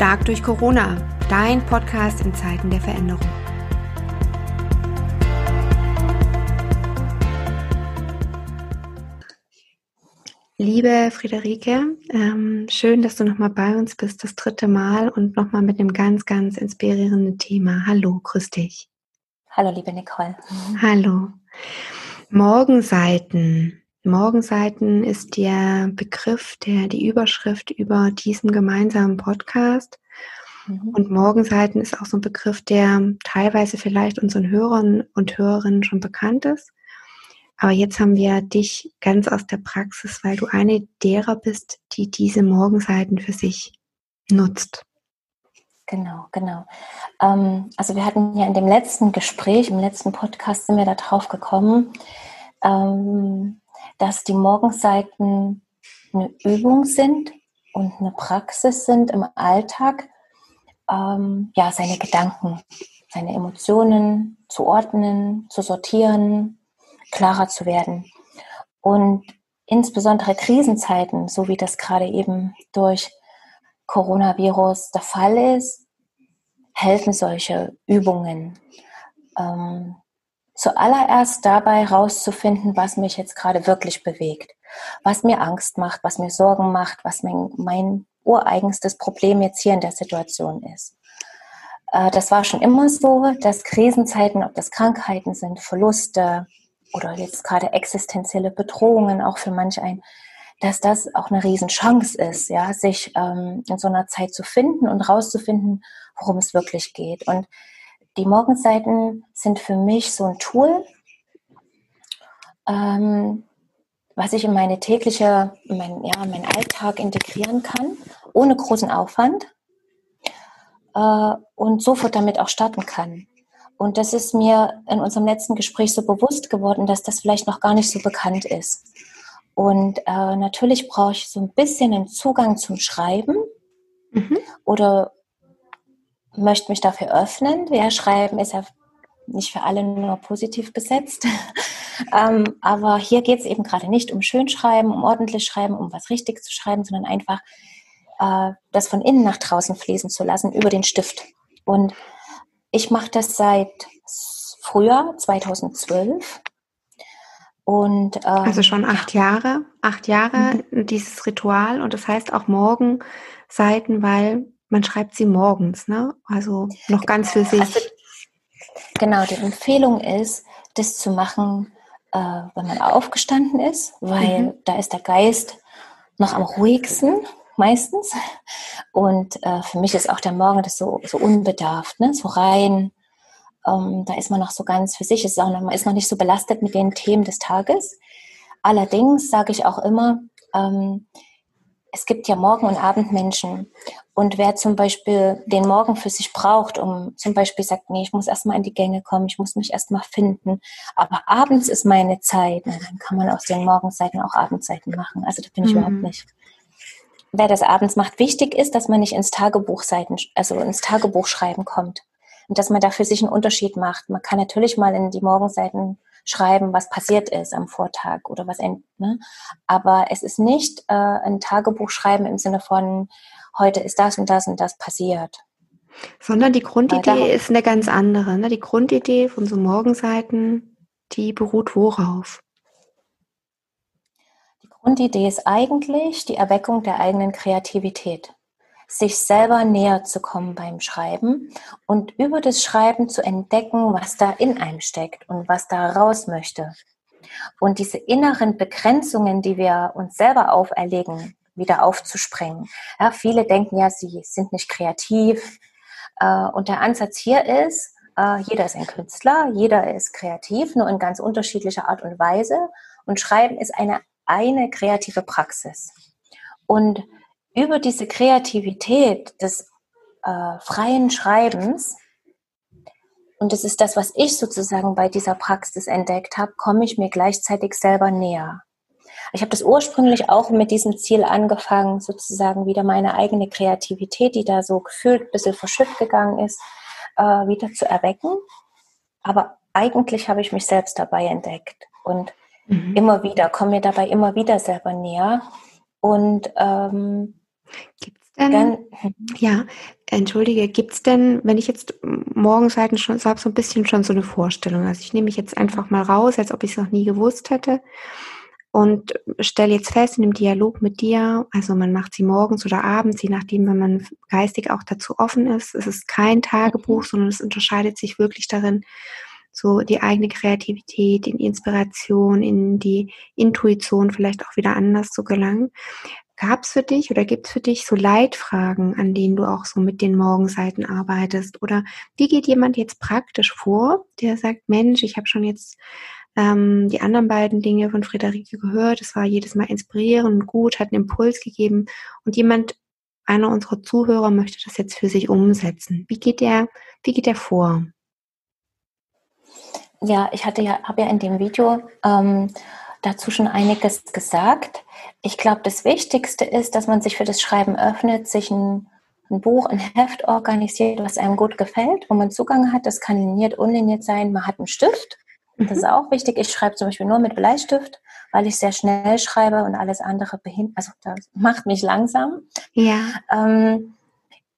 Stark durch Corona, dein Podcast in Zeiten der Veränderung. Liebe Friederike, ähm, schön, dass du nochmal bei uns bist, das dritte Mal und nochmal mit einem ganz, ganz inspirierenden Thema. Hallo, grüß dich. Hallo, liebe Nicole. Hallo. Morgenseiten. Morgenseiten ist der Begriff, der die Überschrift über diesem gemeinsamen Podcast. Mhm. Und Morgenseiten ist auch so ein Begriff, der teilweise vielleicht unseren Hörern und Hörerinnen schon bekannt ist. Aber jetzt haben wir dich ganz aus der Praxis, weil du eine derer bist, die diese Morgenseiten für sich nutzt. Genau, genau. Ähm, also wir hatten ja in dem letzten Gespräch, im letzten Podcast sind wir da drauf gekommen, ähm, dass die Morgenseiten eine Übung sind und eine Praxis sind im Alltag, ähm, ja, seine Gedanken, seine Emotionen zu ordnen, zu sortieren, klarer zu werden. Und insbesondere Krisenzeiten, so wie das gerade eben durch Coronavirus der Fall ist, helfen solche Übungen. Ähm, zuallererst dabei herauszufinden, was mich jetzt gerade wirklich bewegt, was mir Angst macht, was mir Sorgen macht, was mein, mein ureigenstes Problem jetzt hier in der Situation ist. Äh, das war schon immer so, dass Krisenzeiten, ob das Krankheiten sind, Verluste oder jetzt gerade existenzielle Bedrohungen auch für manch ein, dass das auch eine Riesenchance ist, ja, sich ähm, in so einer Zeit zu finden und rauszufinden, worum es wirklich geht. Und die Morgenseiten sind für mich so ein Tool, ähm, was ich in meine tägliche, in mein, ja, meinen Alltag integrieren kann, ohne großen Aufwand äh, und sofort damit auch starten kann. Und das ist mir in unserem letzten Gespräch so bewusst geworden, dass das vielleicht noch gar nicht so bekannt ist. Und äh, natürlich brauche ich so ein bisschen einen Zugang zum Schreiben mhm. oder möchte mich dafür öffnen. Ja, Schreiben ist ja nicht für alle nur positiv besetzt. ähm, aber hier geht es eben gerade nicht um Schönschreiben, um ordentlich Schreiben, um was richtig zu schreiben, sondern einfach äh, das von innen nach draußen fließen zu lassen über den Stift. Und ich mache das seit Frühjahr 2012. Und, ähm, also schon acht Jahre, acht Jahre mhm. dieses Ritual und das heißt auch morgen Seiten, weil man schreibt sie morgens, ne? Also noch ganz für sich. Also, genau, die Empfehlung ist, das zu machen, äh, wenn man aufgestanden ist, weil mhm. da ist der Geist noch am ruhigsten meistens. Und äh, für mich ist auch der Morgen das so, so unbedarft, ne? so rein. Ähm, da ist man noch so ganz für sich, ist auch noch, man ist noch nicht so belastet mit den Themen des Tages. Allerdings sage ich auch immer, ähm, es gibt ja Morgen- und Abendmenschen. Und wer zum Beispiel den Morgen für sich braucht, um zum Beispiel sagt, nee, ich muss erstmal in die Gänge kommen, ich muss mich erstmal finden, aber abends ist meine Zeit, na, dann kann man aus den Morgenzeiten auch Abendzeiten machen. Also da bin ich mhm. überhaupt nicht. Wer das abends macht, wichtig ist, dass man nicht ins Tagebuchseiten, also ins Tagebuchschreiben kommt. Und dass man dafür sich einen Unterschied macht. Man kann natürlich mal in die Morgenseiten schreiben, was passiert ist am Vortag oder was, ne? aber es ist nicht äh, ein Tagebuch schreiben im Sinne von, heute ist das und das und das passiert. Sondern die Grundidee ist eine ganz andere. Ne? Die Grundidee von so Morgenseiten, die beruht worauf? Die Grundidee ist eigentlich die Erweckung der eigenen Kreativität sich selber näher zu kommen beim Schreiben und über das Schreiben zu entdecken, was da in einem steckt und was da raus möchte. Und diese inneren Begrenzungen, die wir uns selber auferlegen, wieder aufzusprengen. Ja, viele denken ja, sie sind nicht kreativ. Äh, und der Ansatz hier ist, äh, jeder ist ein Künstler, jeder ist kreativ, nur in ganz unterschiedlicher Art und Weise. Und Schreiben ist eine, eine kreative Praxis. Und über diese Kreativität des äh, freien Schreibens, und das ist das, was ich sozusagen bei dieser Praxis entdeckt habe, komme ich mir gleichzeitig selber näher. Ich habe das ursprünglich auch mit diesem Ziel angefangen, sozusagen wieder meine eigene Kreativität, die da so gefühlt ein bisschen verschütt gegangen ist, äh, wieder zu erwecken. Aber eigentlich habe ich mich selbst dabei entdeckt und mhm. immer wieder, komme mir dabei immer wieder selber näher. Und ähm, Gibt es Ähm, ja, entschuldige, gibt es denn, wenn ich jetzt Morgenseiten schon, so habe so ein bisschen schon so eine Vorstellung. Also ich nehme mich jetzt einfach mal raus, als ob ich es noch nie gewusst hätte und stelle jetzt fest in dem Dialog mit dir, also man macht sie morgens oder abends, je nachdem, wenn man geistig auch dazu offen ist. Es ist kein Tagebuch, sondern es unterscheidet sich wirklich darin, so die eigene Kreativität, in die Inspiration, in die Intuition vielleicht auch wieder anders zu gelangen. Gab es für dich oder gibt es für dich so Leitfragen, an denen du auch so mit den Morgenseiten arbeitest? Oder wie geht jemand jetzt praktisch vor, der sagt, Mensch, ich habe schon jetzt ähm, die anderen beiden Dinge von Friederike gehört, es war jedes Mal inspirierend gut, hat einen Impuls gegeben und jemand, einer unserer Zuhörer möchte das jetzt für sich umsetzen. Wie geht der, wie geht der vor? Ja, ich hatte ja, habe ja in dem Video ähm, dazu schon einiges gesagt. Ich glaube, das Wichtigste ist, dass man sich für das Schreiben öffnet, sich ein, ein, Buch, ein Heft organisiert, was einem gut gefällt, wo man Zugang hat. Das kann liniert, unliniert sein. Man hat einen Stift. Das ist auch wichtig. Ich schreibe zum Beispiel nur mit Bleistift, weil ich sehr schnell schreibe und alles andere behindert. Also das macht mich langsam. Ja. Ähm,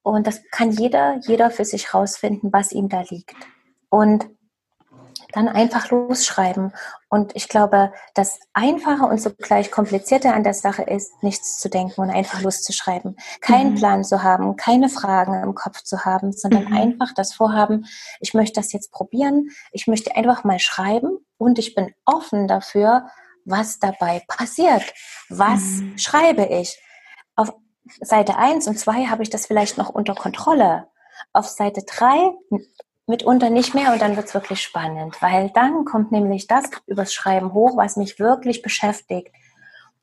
und das kann jeder, jeder für sich rausfinden, was ihm da liegt. Und dann einfach losschreiben. Und ich glaube, das Einfache und zugleich Komplizierte an der Sache ist, nichts zu denken und einfach loszuschreiben. Keinen mhm. Plan zu haben, keine Fragen im Kopf zu haben, sondern mhm. einfach das Vorhaben, ich möchte das jetzt probieren, ich möchte einfach mal schreiben und ich bin offen dafür, was dabei passiert. Was mhm. schreibe ich? Auf Seite 1 und 2 habe ich das vielleicht noch unter Kontrolle. Auf Seite 3 mitunter nicht mehr und dann wird es wirklich spannend, weil dann kommt nämlich das übers Schreiben hoch, was mich wirklich beschäftigt.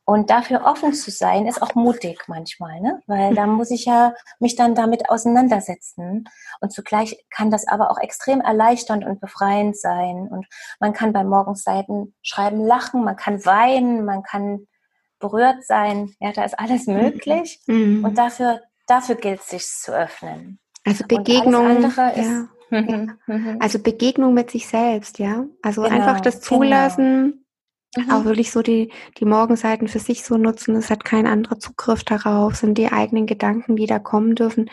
Und dafür offen zu sein, ist auch mutig manchmal, ne? weil da muss ich ja mich dann damit auseinandersetzen. Und zugleich kann das aber auch extrem erleichternd und befreiend sein. Und man kann beim Morgenseiten schreiben, lachen, man kann weinen, man kann berührt sein. Ja, da ist alles mhm. möglich. Mhm. Und dafür, dafür gilt es sich zu öffnen. Also Begegnungen. Ja. Mhm, mhm. Also Begegnung mit sich selbst, ja. Also genau, einfach das genau. Zulassen, genau. auch wirklich so die, die Morgenseiten für sich so nutzen. Es hat kein anderer Zugriff darauf, sind die eigenen Gedanken, die da kommen dürfen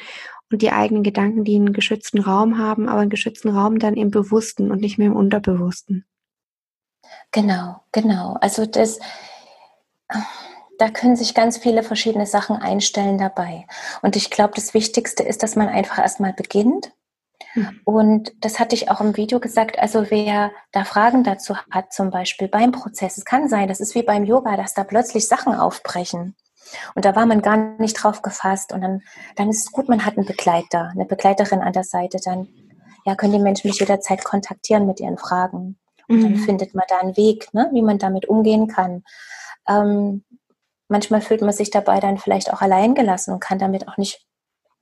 und die eigenen Gedanken, die einen geschützten Raum haben, aber einen geschützten Raum dann im Bewussten und nicht mehr im Unterbewussten. Genau, genau. Also das, da können sich ganz viele verschiedene Sachen einstellen dabei. Und ich glaube, das Wichtigste ist, dass man einfach erstmal beginnt. Und das hatte ich auch im Video gesagt. Also wer da Fragen dazu hat, zum Beispiel beim Prozess, es kann sein, das ist wie beim Yoga, dass da plötzlich Sachen aufbrechen. Und da war man gar nicht drauf gefasst. Und dann, dann ist es gut, man hat einen Begleiter, eine Begleiterin an der Seite. Dann ja, können die Menschen mich jederzeit kontaktieren mit ihren Fragen. Und mhm. dann findet man da einen Weg, ne, wie man damit umgehen kann. Ähm, manchmal fühlt man sich dabei dann vielleicht auch allein gelassen und kann damit auch nicht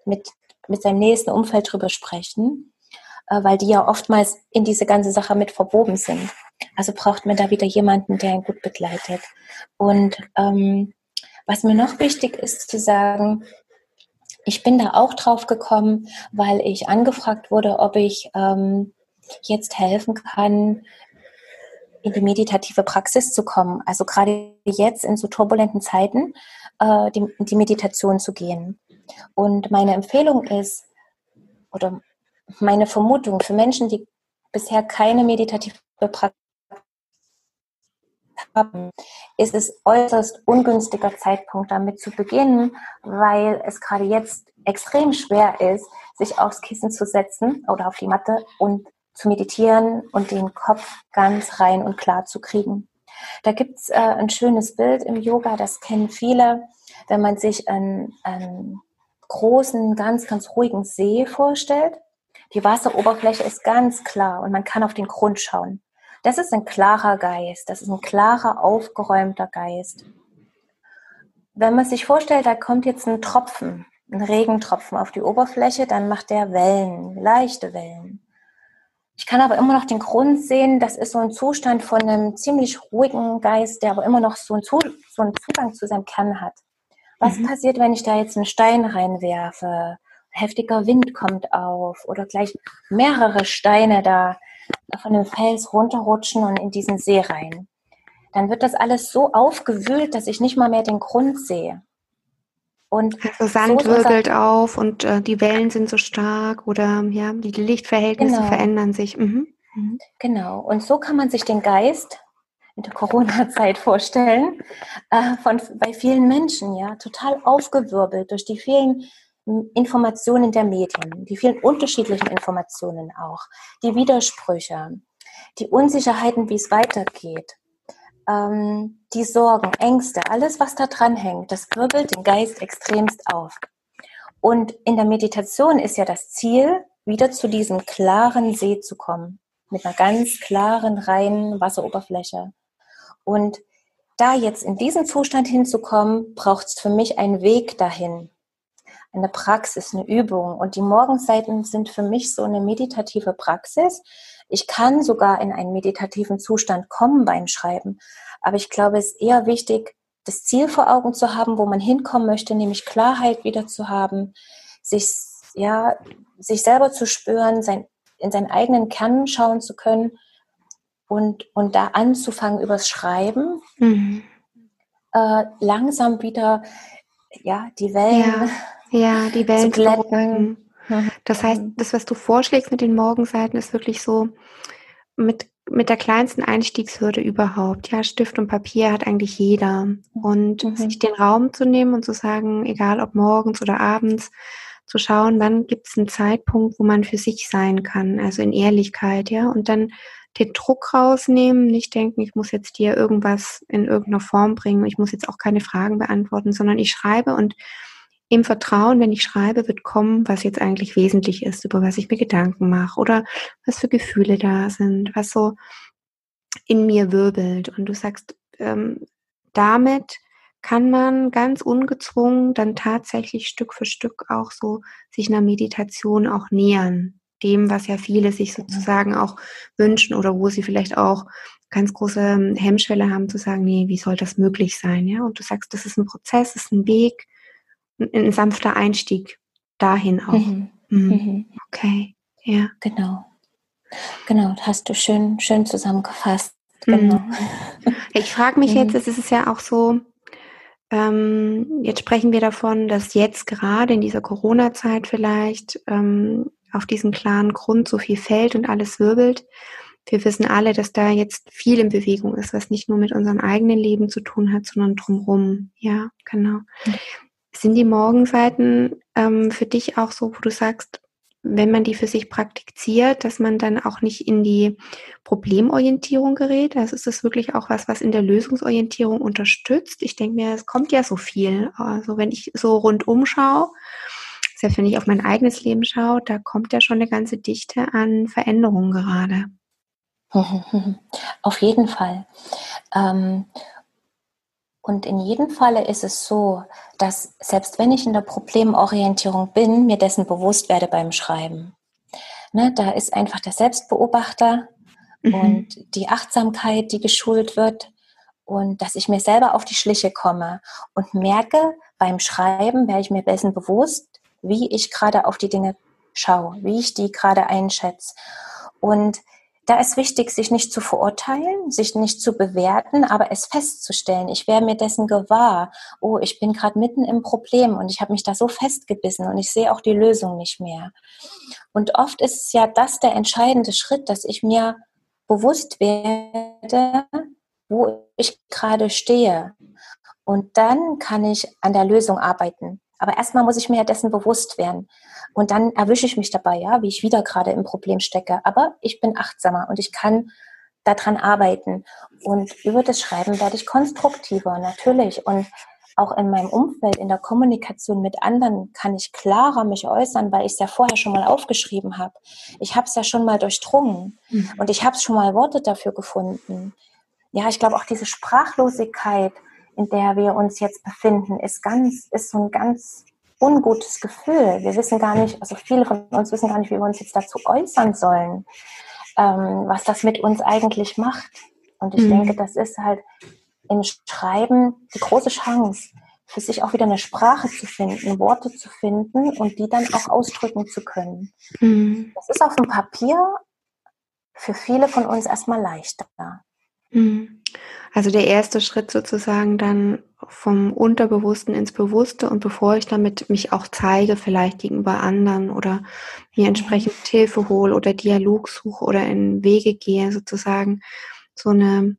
mit mit seinem nächsten Umfeld drüber sprechen, äh, weil die ja oftmals in diese ganze Sache mit verwoben sind. Also braucht man da wieder jemanden, der ihn gut begleitet. Und ähm, was mir noch wichtig ist zu sagen, ich bin da auch drauf gekommen, weil ich angefragt wurde, ob ich ähm, jetzt helfen kann, in die meditative Praxis zu kommen. Also gerade jetzt in so turbulenten Zeiten äh, die, die Meditation zu gehen. Und meine Empfehlung ist, oder meine Vermutung für Menschen, die bisher keine meditative Praxis haben, ist es äußerst ungünstiger Zeitpunkt damit zu beginnen, weil es gerade jetzt extrem schwer ist, sich aufs Kissen zu setzen oder auf die Matte und zu meditieren und den Kopf ganz rein und klar zu kriegen. Da gibt es äh, ein schönes Bild im Yoga, das kennen viele, wenn man sich einen, einen großen, ganz, ganz ruhigen See vorstellt. Die Wasseroberfläche ist ganz klar und man kann auf den Grund schauen. Das ist ein klarer Geist, das ist ein klarer, aufgeräumter Geist. Wenn man sich vorstellt, da kommt jetzt ein Tropfen, ein Regentropfen auf die Oberfläche, dann macht der Wellen, leichte Wellen. Ich kann aber immer noch den Grund sehen, das ist so ein Zustand von einem ziemlich ruhigen Geist, der aber immer noch so einen, Zugang zu seinem Kern hat. Was mhm. passiert, wenn ich da jetzt einen Stein reinwerfe? Heftiger Wind kommt auf oder gleich mehrere Steine da von dem Fels runterrutschen und in diesen See rein. Dann wird das alles so aufgewühlt, dass ich nicht mal mehr den Grund sehe. Und also Sand so wirbelt auf und äh, die Wellen sind so stark oder ja, die Lichtverhältnisse genau. verändern sich. Mhm. Mhm. Genau. Und so kann man sich den Geist in der Corona-Zeit vorstellen, äh, von, bei vielen Menschen, ja, total aufgewirbelt durch die vielen hm, Informationen der Medien, die vielen unterschiedlichen Informationen auch, die Widersprüche, die Unsicherheiten, wie es weitergeht, ähm, die Sorgen, Ängste, alles, was da dran hängt, das wirbelt den Geist extremst auf. Und in der Meditation ist ja das Ziel, wieder zu diesem klaren See zu kommen, mit einer ganz klaren, reinen Wasseroberfläche. Und da jetzt in diesen Zustand hinzukommen, braucht es für mich einen Weg dahin, eine Praxis, eine Übung. Und die Morgenseiten sind für mich so eine meditative Praxis. Ich kann sogar in einen meditativen Zustand kommen beim Schreiben. Aber ich glaube, es ist eher wichtig, das Ziel vor Augen zu haben, wo man hinkommen möchte, nämlich Klarheit wieder zu haben, sich, ja, sich selber zu spüren, sein, in seinen eigenen Kern schauen zu können und, und da anzufangen übers Schreiben, mhm. äh, langsam wieder ja, die Wellen, ja, ja die Wellen zu glätten. Mhm. Das heißt, das, was du vorschlägst mit den Morgenseiten, ist wirklich so mit, mit der kleinsten Einstiegshürde überhaupt. Ja, Stift und Papier hat eigentlich jeder. Und mhm. sich den Raum zu nehmen und zu sagen, egal ob morgens oder abends, zu schauen, wann gibt es einen Zeitpunkt, wo man für sich sein kann, also in Ehrlichkeit, ja, und dann den Druck rausnehmen, nicht denken, ich muss jetzt dir irgendwas in irgendeiner Form bringen, ich muss jetzt auch keine Fragen beantworten, sondern ich schreibe und im Vertrauen, wenn ich schreibe, wird kommen, was jetzt eigentlich wesentlich ist, über was ich mir Gedanken mache oder was für Gefühle da sind, was so in mir wirbelt. Und du sagst, ähm, damit kann man ganz ungezwungen dann tatsächlich Stück für Stück auch so sich einer Meditation auch nähern dem, was ja viele sich sozusagen auch wünschen oder wo sie vielleicht auch ganz große ähm, Hemmschwelle haben zu sagen, nee, wie soll das möglich sein? Ja, und du sagst, das ist ein Prozess, das ist ein Weg, ein, ein sanfter Einstieg dahin auch. Mhm. Mhm. mhm. Okay, ja. Genau. Genau, hast du schön, schön zusammengefasst. Genau. Mhm. Ich frage mich jetzt, mhm. es ist ja auch so, ähm, jetzt sprechen wir davon, dass jetzt gerade in dieser Corona-Zeit vielleicht ähm, auf diesen klaren Grund so viel fällt und alles wirbelt. Wir wissen alle, dass da jetzt viel in Bewegung ist, was nicht nur mit unserem eigenen Leben zu tun hat, sondern drumherum. Ja, genau. Sind die Morgenseiten ähm, für dich auch so, wo du sagst, wenn man die für sich praktiziert, dass man dann auch nicht in die Problemorientierung gerät? Also ist das wirklich auch was, was in der Lösungsorientierung unterstützt? Ich denke mir, es kommt ja so viel. Also wenn ich so rundum schaue, selbst wenn ich auf mein eigenes Leben schaue, da kommt ja schon eine ganze Dichte an Veränderungen gerade. Auf jeden Fall. Ähm, und in jedem Falle ist es so, dass selbst wenn ich in der Problemorientierung bin, mir dessen bewusst werde beim Schreiben. Ne, da ist einfach der Selbstbeobachter mhm. und die Achtsamkeit, die geschult wird und dass ich mir selber auf die Schliche komme und merke, beim Schreiben werde ich mir dessen bewusst, wie ich gerade auf die Dinge schaue, wie ich die gerade einschätze. Und da ist wichtig, sich nicht zu verurteilen, sich nicht zu bewerten, aber es festzustellen. Ich wäre mir dessen gewahr, oh, ich bin gerade mitten im Problem und ich habe mich da so festgebissen und ich sehe auch die Lösung nicht mehr. Und oft ist ja das der entscheidende Schritt, dass ich mir bewusst werde, wo ich gerade stehe. Und dann kann ich an der Lösung arbeiten. Aber erstmal muss ich mir ja dessen bewusst werden. Und dann erwische ich mich dabei, ja, wie ich wieder gerade im Problem stecke. Aber ich bin achtsamer und ich kann daran arbeiten. Und über das Schreiben werde ich konstruktiver, natürlich. Und auch in meinem Umfeld, in der Kommunikation mit anderen kann ich klarer mich äußern, weil ich es ja vorher schon mal aufgeschrieben habe. Ich habe es ja schon mal durchdrungen mhm. und ich habe schon mal Worte dafür gefunden. Ja, ich glaube auch diese Sprachlosigkeit, in der wir uns jetzt befinden, ist ganz, ist so ein ganz ungutes Gefühl. Wir wissen gar nicht, also viele von uns wissen gar nicht, wie wir uns jetzt dazu äußern sollen, ähm, was das mit uns eigentlich macht. Und ich mhm. denke, das ist halt im Schreiben die große Chance, für sich auch wieder eine Sprache zu finden, Worte zu finden und die dann auch ausdrücken zu können. Mhm. Das ist auf dem Papier für viele von uns erstmal leichter. Mhm. Also der erste Schritt sozusagen dann, vom Unterbewussten ins Bewusste und bevor ich damit mich auch zeige, vielleicht gegenüber anderen oder mir entsprechend Hilfe hole oder Dialog suche oder in Wege gehe, sozusagen so eine,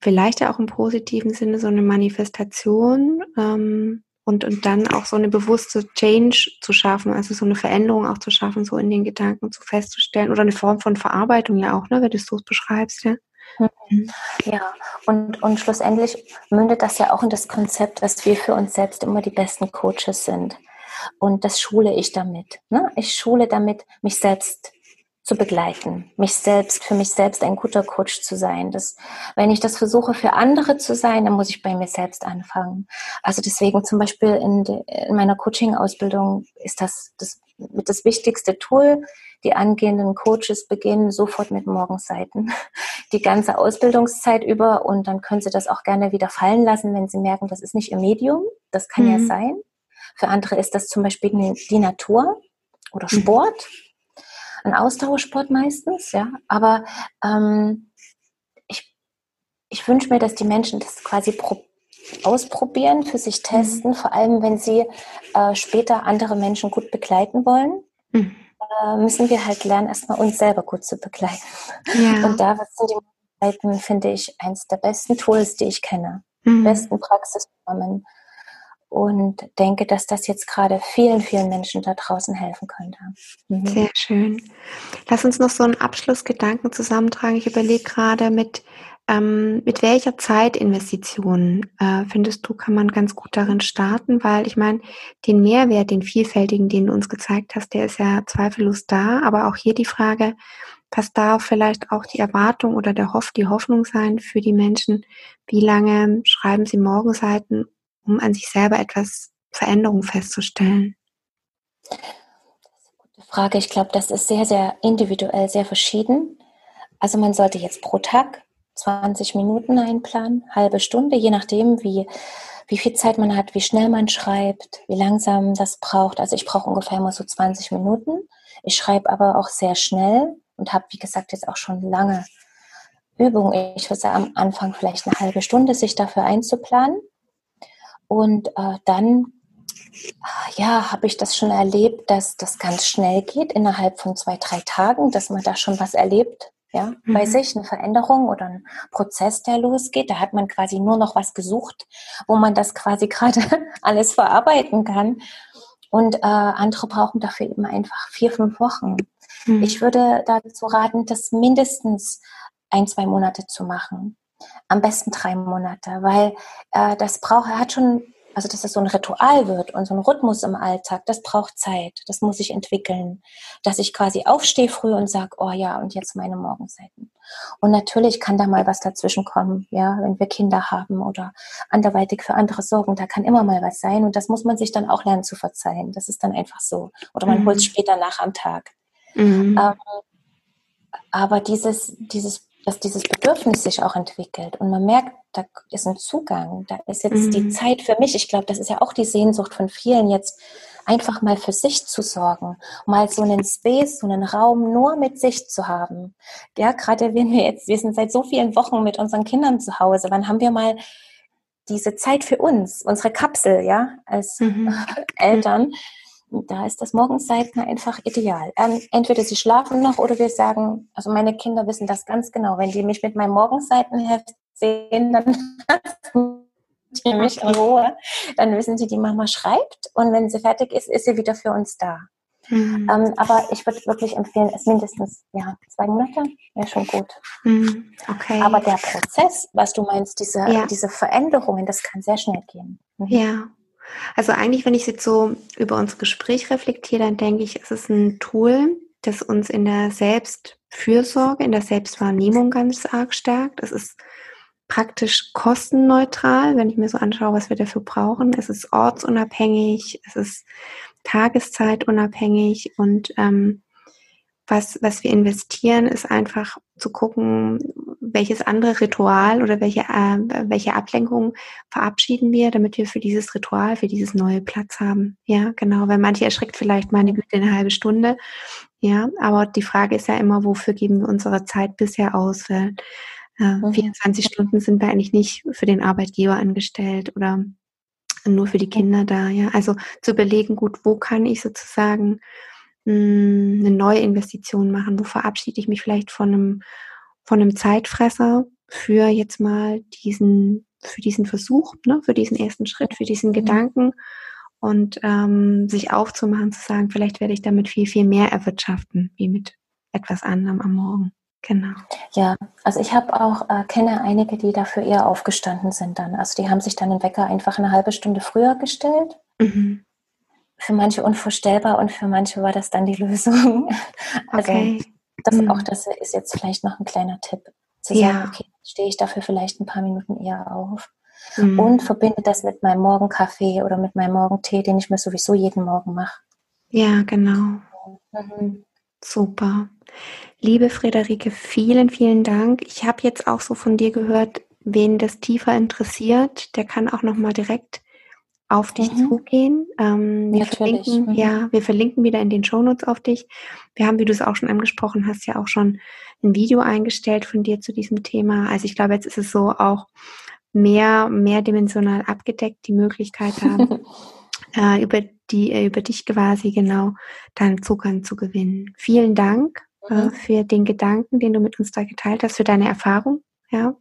vielleicht auch im positiven Sinne, so eine Manifestation ähm, und, und dann auch so eine bewusste Change zu schaffen, also so eine Veränderung auch zu schaffen, so in den Gedanken zu festzustellen oder eine Form von Verarbeitung ja auch, ne, wenn du es so beschreibst, ja. Mhm. Ja, und, und schlussendlich mündet das ja auch in das Konzept, dass wir für uns selbst immer die besten Coaches sind. Und das schule ich damit. Ne? Ich schule damit, mich selbst zu begleiten, mich selbst, für mich selbst ein guter Coach zu sein. Das, wenn ich das versuche, für andere zu sein, dann muss ich bei mir selbst anfangen. Also deswegen zum Beispiel in, de, in meiner Coaching-Ausbildung ist das, das das wichtigste Tool. Die angehenden Coaches beginnen sofort mit Morgenseiten. Die ganze Ausbildungszeit über und dann können sie das auch gerne wieder fallen lassen, wenn sie merken, das ist nicht ihr Medium. Das kann mhm. ja sein. Für andere ist das zum Beispiel die Natur oder mhm. Sport. Ein Ausdauersport meistens, ja. Aber ähm, ich, ich wünsche mir, dass die Menschen das quasi probieren ausprobieren, für sich mhm. testen, mhm. vor allem wenn sie äh, später andere Menschen gut begleiten wollen. Mhm. Äh, müssen wir halt lernen, erstmal uns selber gut zu begleiten. Ja. Und da sind die Begleiten, finde ich, eines der besten Tools, die ich kenne. Mhm. Besten Praxisformen. Und denke, dass das jetzt gerade vielen, vielen Menschen da draußen helfen könnte. Mhm. Sehr schön. Lass uns noch so einen Abschlussgedanken zusammentragen. Ich überlege gerade mit ähm, mit welcher Zeitinvestition äh, findest du, kann man ganz gut darin starten? Weil ich meine, den Mehrwert, den vielfältigen, den du uns gezeigt hast, der ist ja zweifellos da. Aber auch hier die Frage, was darf vielleicht auch die Erwartung oder der Hoff, die Hoffnung sein für die Menschen? Wie lange schreiben sie Morgenseiten, um an sich selber etwas Veränderung festzustellen? Frage. Ich glaube, das ist sehr, sehr individuell, sehr verschieden. Also man sollte jetzt pro Tag 20 Minuten einplanen, halbe Stunde, je nachdem, wie, wie viel Zeit man hat, wie schnell man schreibt, wie langsam das braucht. Also ich brauche ungefähr immer so 20 Minuten. Ich schreibe aber auch sehr schnell und habe, wie gesagt, jetzt auch schon lange Übung. Ich würde am Anfang vielleicht eine halbe Stunde, sich dafür einzuplanen. Und äh, dann, ja, habe ich das schon erlebt, dass das ganz schnell geht, innerhalb von zwei, drei Tagen, dass man da schon was erlebt ja, mhm. bei sich, eine Veränderung oder ein Prozess, der losgeht. Da hat man quasi nur noch was gesucht, wo man das quasi gerade alles verarbeiten kann. Und äh, andere brauchen dafür eben einfach vier, fünf Wochen. Mhm. Ich würde dazu raten, das mindestens ein, zwei Monate zu machen. Am besten drei Monate, weil äh, das braucht, er hat schon also dass das so ein Ritual wird und so ein Rhythmus im Alltag, das braucht Zeit, das muss sich entwickeln. Dass ich quasi aufstehe früh und sage, oh ja, und jetzt meine Morgenseiten. Und natürlich kann da mal was dazwischen kommen, ja, wenn wir Kinder haben oder anderweitig für andere sorgen, da kann immer mal was sein und das muss man sich dann auch lernen zu verzeihen. Das ist dann einfach so. Oder man mhm. holt es später nach am Tag. Mhm. Ähm, aber dieses, dieses dass dieses Bedürfnis sich auch entwickelt und man merkt, da ist ein Zugang, da ist jetzt mhm. die Zeit für mich. Ich glaube, das ist ja auch die Sehnsucht von vielen, jetzt einfach mal für sich zu sorgen, mal so einen Space, so einen Raum nur mit sich zu haben. Ja, gerade wenn wir jetzt, wir sind seit so vielen Wochen mit unseren Kindern zu Hause, wann haben wir mal diese Zeit für uns, unsere Kapsel, ja, als mhm. Eltern? Da ist das Morgenseiten einfach ideal. Ähm, entweder sie schlafen noch oder wir sagen, also meine Kinder wissen das ganz genau. Wenn die mich mit meinem Morgenseitenheft sehen, dann die mich in Ruhe. Dann wissen sie, die Mama schreibt und wenn sie fertig ist, ist sie wieder für uns da. Mhm. Ähm, aber ich würde wirklich empfehlen, es mindestens ja, zwei Monate wäre schon gut. Mhm. Okay. Aber der Prozess, was du meinst, diese, ja. diese Veränderungen, das kann sehr schnell gehen. Mhm. Ja, also eigentlich, wenn ich jetzt so über unser Gespräch reflektiere, dann denke ich, es ist ein Tool, das uns in der Selbstfürsorge, in der Selbstwahrnehmung ganz arg stärkt. Es ist praktisch kostenneutral, wenn ich mir so anschaue, was wir dafür brauchen. Es ist ortsunabhängig, es ist tageszeitunabhängig und ähm, was, was wir investieren, ist einfach zu gucken, welches andere Ritual oder welche, äh, welche Ablenkung verabschieden wir, damit wir für dieses Ritual, für dieses neue Platz haben. Ja, genau, weil manche erschreckt vielleicht meine Güte eine halbe Stunde. Ja, aber die Frage ist ja immer, wofür geben wir unsere Zeit bisher aus? Weil Äh, mhm. 24 Stunden sind wir eigentlich nicht für den Arbeitgeber angestellt oder nur für die Kinder da, ja. Also zu überlegen, gut, wo kann ich sozusagen eine neue Investition machen? Wo verabschiede ich mich vielleicht von einem, von einem Zeitfresser für jetzt mal diesen, für diesen Versuch, ne, für diesen ersten Schritt, für diesen mhm. Gedanken und ähm, sich aufzumachen, zu sagen, vielleicht werde ich damit viel, viel mehr erwirtschaften, wie mit etwas anderem am Morgen. Genau. Ja, also ich habe auch, äh, kenne einige, die dafür eher aufgestanden sind dann. Also die haben sich dann den Wecker einfach eine halbe Stunde früher gestellt. Mhm. Für manche unvorstellbar und für manche war das dann die Lösung. also okay. das mhm. auch das ist jetzt vielleicht noch ein kleiner Tipp. Zu ja. sagen, okay, stehe ich dafür vielleicht ein paar Minuten eher auf. Mhm. Und verbinde das mit meinem Morgenkaffee oder mit meinem Morgentee, den ich mir sowieso jeden Morgen mache. Ja, genau. Mhm. Super. Liebe Friederike, vielen, vielen Dank. Ich habe jetzt auch so von dir gehört, wen das tiefer interessiert, der kann auch noch mal direkt auf dich mhm. zugehen. Ähm, wir verlinken, mhm. ja, wir verlinken wieder in den Shownotes auf dich. Wir haben, wie du es auch schon angesprochen hast, ja auch schon ein Video eingestellt von dir zu diesem Thema. Also ich glaube, jetzt ist es so auch mehr, mehrdimensional abgedeckt, die Möglichkeit haben, äh, über die, äh, über dich quasi genau deinen Zugang zu gewinnen. Vielen Dank äh, mhm. für den Gedanken, den du mit uns da geteilt hast, für deine Erfahrung, ja.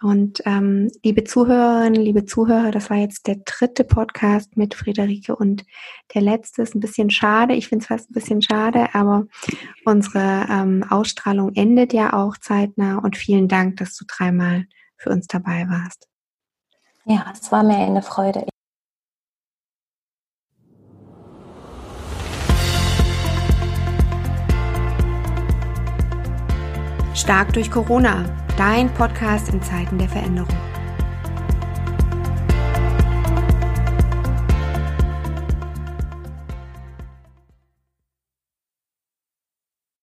Und ähm, liebe Zuhörerinnen, liebe Zuhörer, das war jetzt der dritte Podcast mit Friederike und der letzte ist ein bisschen schade. Ich finde es fast ein bisschen schade, aber unsere ähm, Ausstrahlung endet ja auch zeitnah und vielen Dank, dass du dreimal für uns dabei warst. Ja, es war mir eine Freude. Stark durch Corona, dein Podcast in Zeiten der Veränderung.